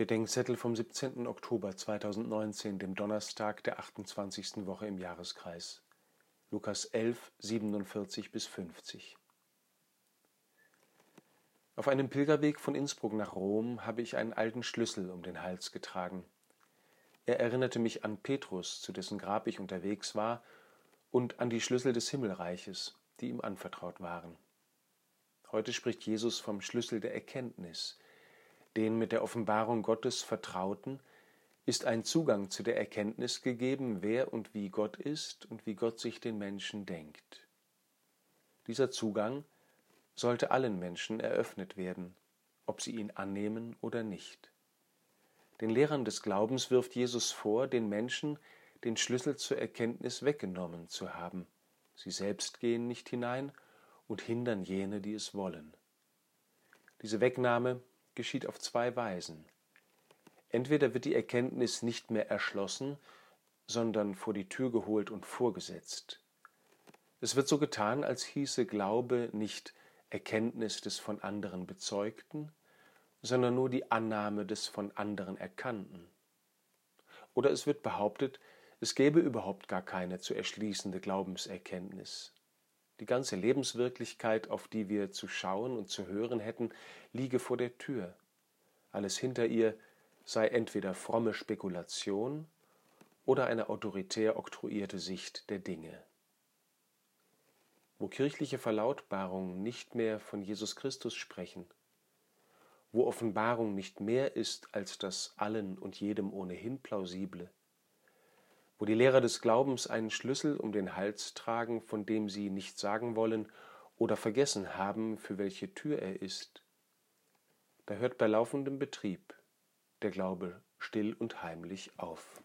Bedenkzettel vom 17. Oktober 2019, dem Donnerstag der 28. Woche im Jahreskreis. Lukas 11, 47 bis 50. Auf einem Pilgerweg von Innsbruck nach Rom habe ich einen alten Schlüssel um den Hals getragen. Er erinnerte mich an Petrus, zu dessen Grab ich unterwegs war, und an die Schlüssel des Himmelreiches, die ihm anvertraut waren. Heute spricht Jesus vom Schlüssel der Erkenntnis, den mit der Offenbarung Gottes Vertrauten ist ein Zugang zu der Erkenntnis gegeben, wer und wie Gott ist und wie Gott sich den Menschen denkt. Dieser Zugang sollte allen Menschen eröffnet werden, ob sie ihn annehmen oder nicht. Den Lehrern des Glaubens wirft Jesus vor, den Menschen den Schlüssel zur Erkenntnis weggenommen zu haben. Sie selbst gehen nicht hinein und hindern jene, die es wollen. Diese Wegnahme geschieht auf zwei Weisen. Entweder wird die Erkenntnis nicht mehr erschlossen, sondern vor die Tür geholt und vorgesetzt. Es wird so getan, als hieße Glaube nicht Erkenntnis des von anderen Bezeugten, sondern nur die Annahme des von anderen Erkannten. Oder es wird behauptet, es gäbe überhaupt gar keine zu erschließende Glaubenserkenntnis. Die ganze Lebenswirklichkeit, auf die wir zu schauen und zu hören hätten, liege vor der Tür. Alles hinter ihr sei entweder fromme Spekulation oder eine autoritär oktroyierte Sicht der Dinge. Wo kirchliche Verlautbarungen nicht mehr von Jesus Christus sprechen, wo Offenbarung nicht mehr ist als das allen und jedem ohnehin plausible, wo die Lehrer des Glaubens einen Schlüssel um den Hals tragen, von dem sie nicht sagen wollen oder vergessen haben, für welche Tür er ist, da hört bei laufendem Betrieb der Glaube still und heimlich auf.